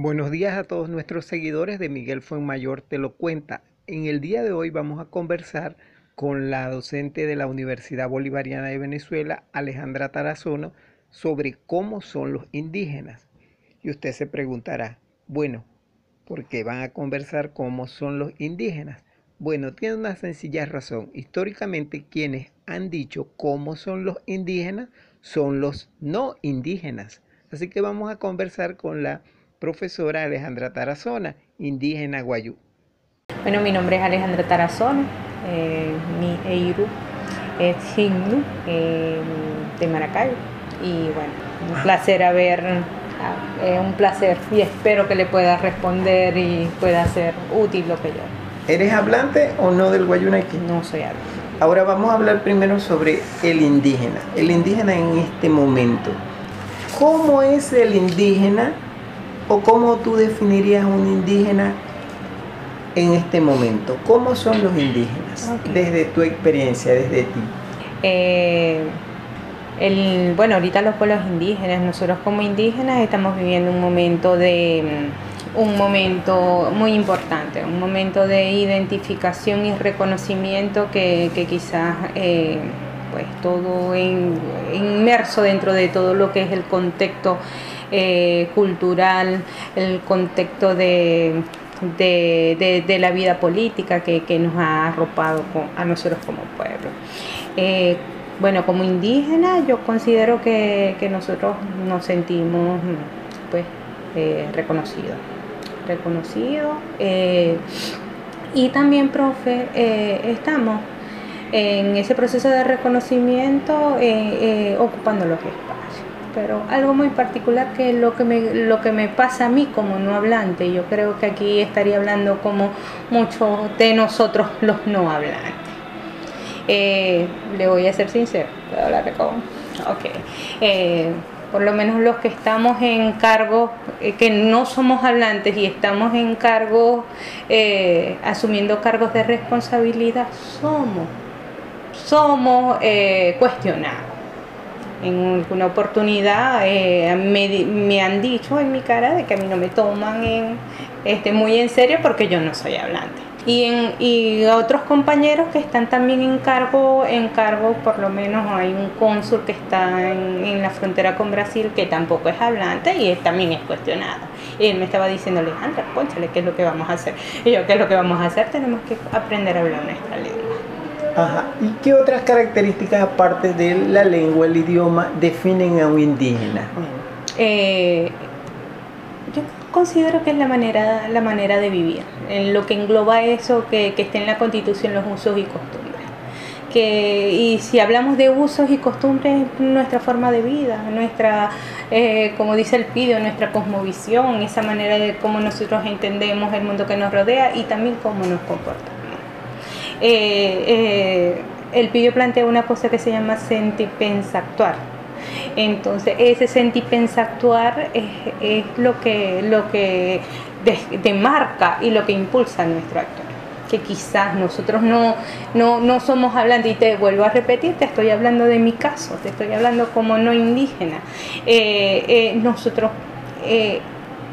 Buenos días a todos nuestros seguidores de Miguel Fuenmayor Te lo cuenta. En el día de hoy vamos a conversar con la docente de la Universidad Bolivariana de Venezuela, Alejandra Tarazona, sobre cómo son los indígenas. Y usted se preguntará, bueno, ¿por qué van a conversar cómo son los indígenas? Bueno, tiene una sencilla razón. Históricamente quienes han dicho cómo son los indígenas son los no indígenas. Así que vamos a conversar con la profesora Alejandra Tarazona, indígena guayú. Bueno, mi nombre es Alejandra Tarazona, eh, mi Eiru es Himnu eh, de Maracay y bueno, un placer haber, eh, un placer y espero que le pueda responder y pueda ser útil lo que yo. ¿Eres hablante o no del guayunequi? No soy hablante. Ahora vamos a hablar primero sobre el indígena, el indígena en este momento. ¿Cómo es el indígena o cómo tú definirías un indígena en este momento? ¿Cómo son los indígenas desde tu experiencia, desde ti? Eh, el, bueno, ahorita los pueblos indígenas, nosotros como indígenas estamos viviendo un momento de mm, un momento muy importante, un momento de identificación y reconocimiento que, quizás eh, pues todo inmerso dentro de todo lo que es el contexto eh, cultural, el contexto de, de, la vida política que, nos ha arropado a nosotros como pueblo. Eh, bueno, como indígena yo considero que, nosotros nos sentimos pues eh, reconocidos, reconocidos y también, profe, estamos en ese proceso de reconocimiento ocupando los espacios pero algo muy particular que lo que me, lo que me pasa a mí como no hablante, yo creo que aquí estaría hablando como muchos de nosotros los no hablantes. Eh, le voy a ser sincero, ¿puedo hablar de cómo? Ok. Eh, por lo menos los que estamos en cargo, eh, que no somos hablantes y estamos en cargo, asumiendo cargos de responsabilidad, somos, somos cuestionados en alguna oportunidad eh, me, han dicho en mi cara de que a mí no me toman en, este, muy en serio porque yo no soy hablante. Y, en, y otros compañeros que están también en cargo, en cargo, por lo menos hay un cónsul que está en, la frontera con Brasil que tampoco es hablante y también es cuestionado. Y él me estaba diciendo, Alejandra, pónchale, ¿qué es lo que vamos a hacer? Y yo, ¿qué es lo que vamos a hacer? Tenemos que aprender a hablar nuestra lengua. ¿Y qué otras características aparte de la lengua, el idioma, definen a un indígena? Eh, yo considero que es la manera, la manera de vivir, en lo que engloba eso que, que está en la constitución, los usos y costumbres. Que, y si hablamos de usos y costumbres, nuestra forma de vida, nuestra, eh, como dice el Pidio, nuestra cosmovisión, esa manera de cómo nosotros entendemos el mundo que nos rodea y también cómo nos comportamos. Eh, eh, el pillo plantea una cosa que se llama actuar Entonces, ese sentipensactuar es, es lo que, lo que demarca y lo que impulsa nuestro acto. Que quizás nosotros no, no, somos hablantes, y te vuelvo a repetir, te estoy hablando de mi caso, te estoy hablando como no indígena. Eh, nosotros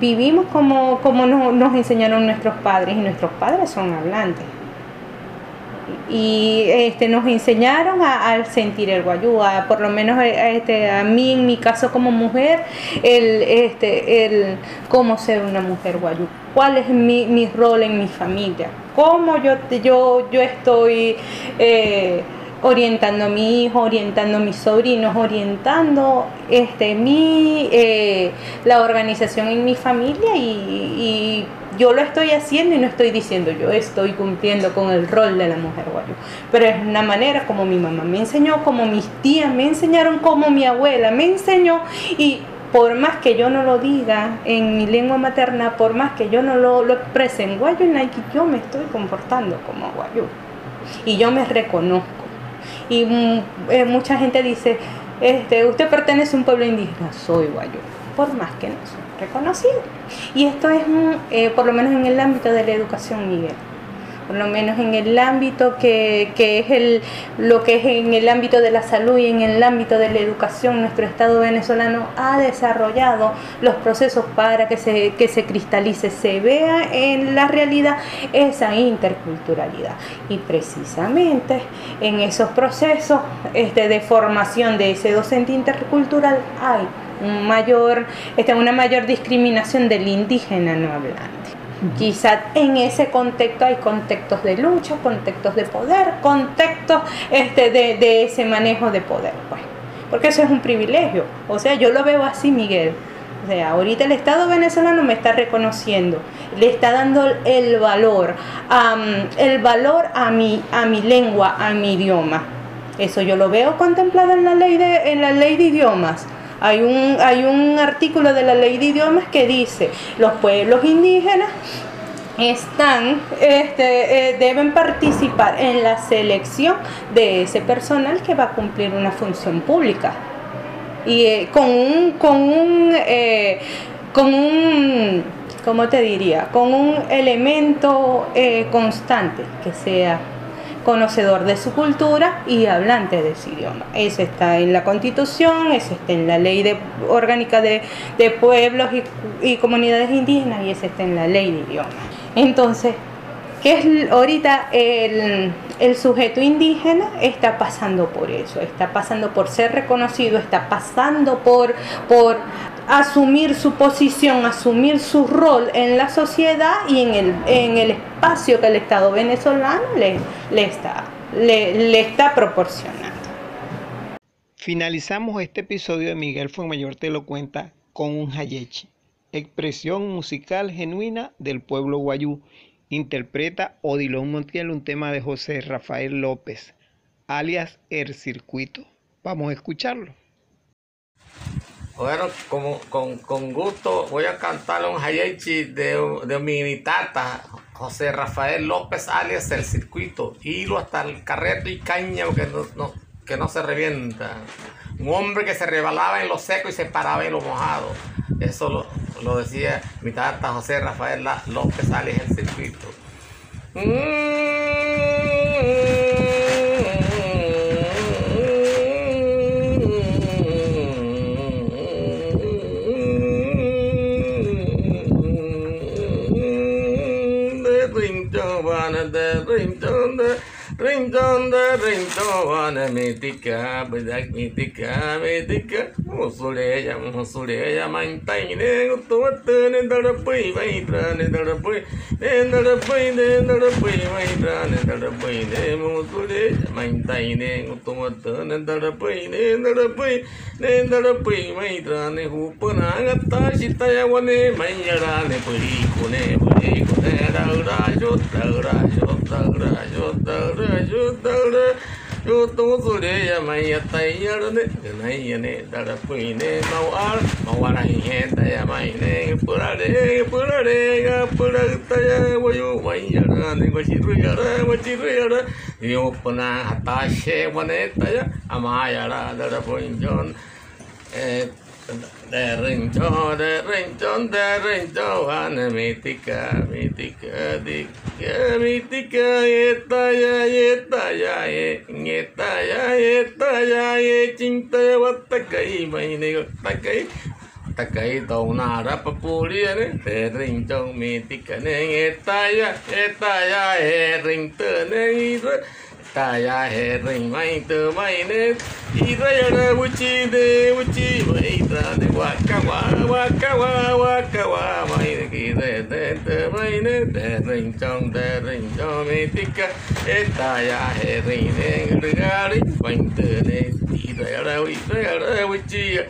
vivimos como, como nos enseñaron nuestros padres y nuestros padres son hablantes y este, nos enseñaron a, sentir el guayú, por lo menos eh, este, a mí en mi caso como mujer, el, este, el cómo ser una mujer guayú, cuál es mi, mi rol en mi familia, cómo yo, yo, yo estoy eh, orientando a mi hijo, orientando a mis sobrinos, orientando este, mi, eh, la organización en mi familia y yo lo estoy haciendo y no estoy diciendo yo estoy cumpliendo con el rol de la mujer guayú, pero es una manera como mi mamá me enseñó, como mis tías me enseñaron, como mi abuela me enseñó y por más que yo no lo diga en mi lengua materna, por más que yo no lo, lo exprese en guayo y Nike, yo me estoy comportando como guayú y yo me reconozco. Y mm, eh, mucha gente dice, este, usted pertenece a un pueblo indígena, soy guayú, por más que no soy reconocido. Y esto es, eh, por lo menos en el ámbito de la educación, Miguel. Por lo menos en el ámbito que, es el, lo que es en el ámbito de la salud y en el ámbito de la educación, nuestro Estado venezolano ha desarrollado los procesos para que se, que se cristalice, se vea en la realidad esa interculturalidad. Y precisamente en esos procesos este, de formación de ese docente intercultural hay un mayor, este, una mayor discriminación del indígena no hablante. Quizás en ese contexto hay contextos de lucha, contextos de poder, contextos este, de, ese manejo de poder, pues. Porque eso es un privilegio. O sea, yo lo veo así, Miguel. O sea, ahorita el Estado venezolano me está reconociendo, le está dando el valor, el valor a mi, a mi lengua, a mi idioma. Eso yo lo veo contemplado en la ley de, en la ley de idiomas. Hay un, hay un artículo de la ley de idiomas que dice, los pueblos indígenas están, este, eh, deben participar en la selección de ese personal que va a cumplir una función pública. Y eh, con un, con un, eh, con un, ¿cómo te diría? Con un elemento constante que sea conocedor de su cultura y hablante de su idioma. Eso está en la constitución, eso está en la ley orgánica de, pueblos y, comunidades indígenas y eso está en la ley de idioma. Entonces, ¿qué es ahorita el, el sujeto indígena? Está pasando por eso, está pasando por ser reconocido, está pasando por, por asumir su posición, asumir su rol en la sociedad y en el, en el espacio que el Estado venezolano le, le, está, le, está proporcionando. Finalizamos este episodio de Miguel Fuenmayor Te lo cuenta con un hayechi, expresión musical genuina del pueblo guayú. Interpreta Odilon Montiel un tema de José Rafael López, alias El Circuito. Vamos a escucharlo. Bueno, como, con, con, gusto voy a cantar un hayechi de, de mi tata, José Rafael López, alias El Circuito. Hilo hasta el carreto y caña que no, que no se revienta. Un hombre que se rebalaba en lo seco y se paraba en lo mojado. Eso lo, lo decía mi tata José Rafael López, alias El Circuito. Rintonda, Metica, Bedak Metica, Metica, Musuleya, Musuleya, Mantai, Tuatan, and the Pui, Vaitran, and the Pui, and the Pui, and the Pui, Vaitran, and the Pui, Musuleya, Mantai, Tuatan, and the Pui, and the Pui, and the Pui, Vaitran, Hupanagata, Shitayawane, Mayarane, Puri, Kune, Puri, Kune, Rajo, Rajo. தகுடு ஐயோ தகுடு ஐயோ தகுடு ஐயோ தூசுடே மைய தையடுது நையனே தடப்புயினே மவாள் மவனையே தயமையினே புரடே புரடே புடகு தய ஒயோ மையட நிங்க சிறுயட வச்சிறுயட யோப்பன ஹத்தாஷே மனே தய அமாயட தடப்புயிஞ்சோன் rincho de rincho de rincho ana mítica mítica dica mítica eta ya eta ya eta ya eta ya ye cinta wata kai mai ne ta kai ta kai to na ra pa puli ne de rincho mítica ne eta ya eta ya he rinto ne Taya ring maita mainet Irayana uchi de uchi maita de wakawa wakawa wakawa maita kide de de mainet de ring chong de ring chong etika Etaya ring de gari maita de Irayana irayana uchi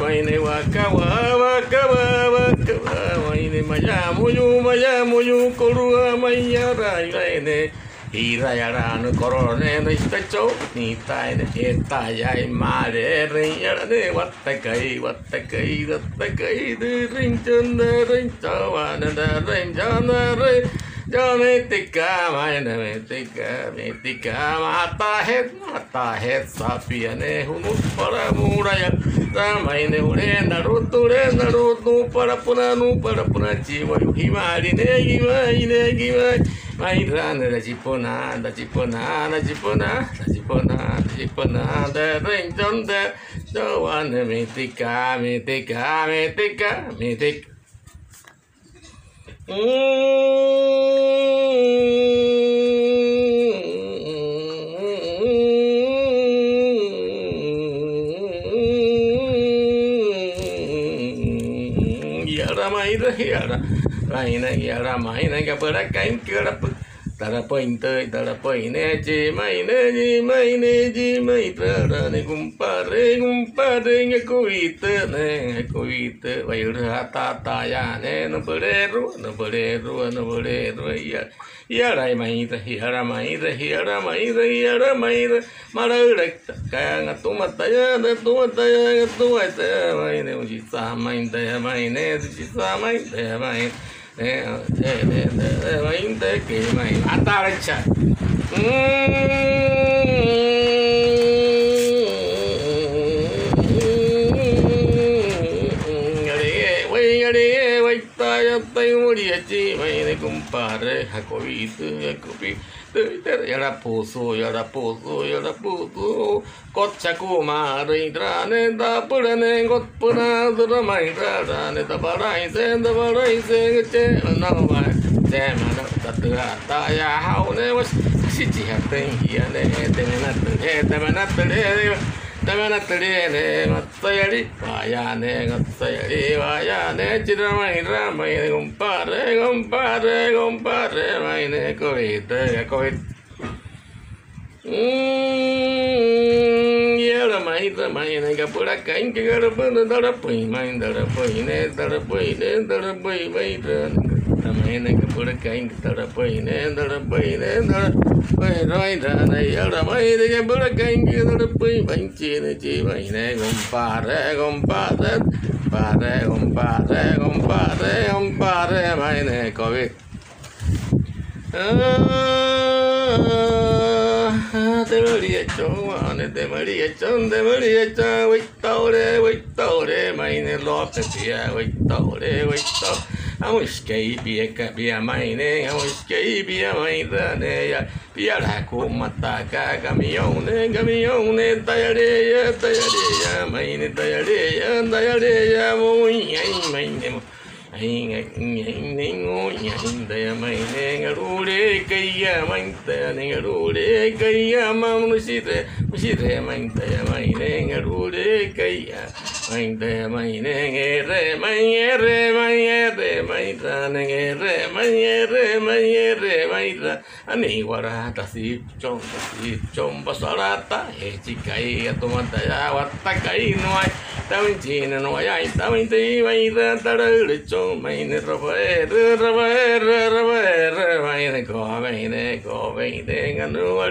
Maine wakawa wakawa wakawa maine maya muyu maya muyu korua maya ra rai ne Irayarano corone de pecho, ni tai de esta ya y mare, riñera de guatacay, guatacay, guatacay, de rinchon de rincho, de rinchon de rey. जो मितिका मैंने मितिका मितिका माता है माता है सापियने हुनु पर मूड़य रामायने हुने नरु तुरे नरु नू पर पुनः नू पर पुनः जीव हिमारी ने गिवाई ने गिवाई Mairana da Jiponada, Jiponada, Jiponada, Jiponada, Jiponada, ring dong da, don't wanna mitica, mitica, mitica, mitica. Mmm. Maina yara maina ka para kain kira tara poin tơi tara poin ne chi mai ne ji mai ne ji mai tara ne kumpare kumpare nge kuite ne kuite vai ra ta ta ya ne no pere ru no pere ru no pere ru ya ya rai mai ra ya ra mai ra ya ra mai ra ya ra mai ra. Mara ra ka nga tu ma ta ya ne tu ma ta ya nga tu ai ta mai ne ji sa mai ta ya mai ne ji sa mai ta ya mai いたらやらぽーそうやらぽーそうやらぽーそう。こっちゃこうまるいらねだ。ぷらねごっぷらずらまいらだねだばらいせんだばらいせんぐちなお前。せまらたとがたやはおねわし七百点ひやねてめなってねてめなってね ಮೆತ್ತವನ ತಡೆಯಲೆ ಮತ್ತಯಡಿ ವಾಯಾನೆ ಮತ್ತಯಡಿ ವಾಯಾನೆ ಚಿರಮಣಿ ರಾಮಯ್ಯ ಗುಂಪಾರೆ ಗುಂಪಾರೆ ಗುಂಪಾರೆ ಮೈನೆ ಕವಿತ ಕವಿತ ஏழு மணி மணியனை கப்புடக்க இங்கே கிடப்பு தடப்பை மணி தடப்பை நே தடப்பை நே தடப்பை வைத்து தமையனுக்கு பிடிக்க ஐந்து தடப்பையினே தடப்பையினே தடப்பையினதுக்கு பிடிக்க ஐந்து தடப்பை வஞ்சீனு ஜீவையினே கும்பாரே கும்பாரே பாரே கும்பாரே கும்பாரே கும்பாரே மயனே கோவி te mariachón, te mariachón, güey, taure, güey, taure, maine, loca, tía, güey, taure, güey, taure. Auskei pieka piemainen, auskei piemainen ja vielä kummattaa kamionen, kamionen, tajadeja, tajadeja, maine, tajadeja, tajadeja, voi, ei, maine, கையா taure, wait taure. Amos que pia pia mine, amos que pia mine, ya pia la kuma taka camione, camione, tayareya, tayareya, mine tayareya, tayareya, muy ay mine. ai ngay ngay ngay ngồi nhảy tay mày nè ngà ru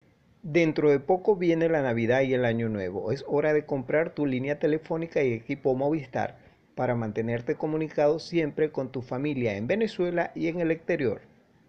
Dentro de poco viene la Navidad y el Año Nuevo. Es hora de comprar tu línea telefónica y equipo Movistar para mantenerte comunicado siempre con tu familia en Venezuela y en el exterior.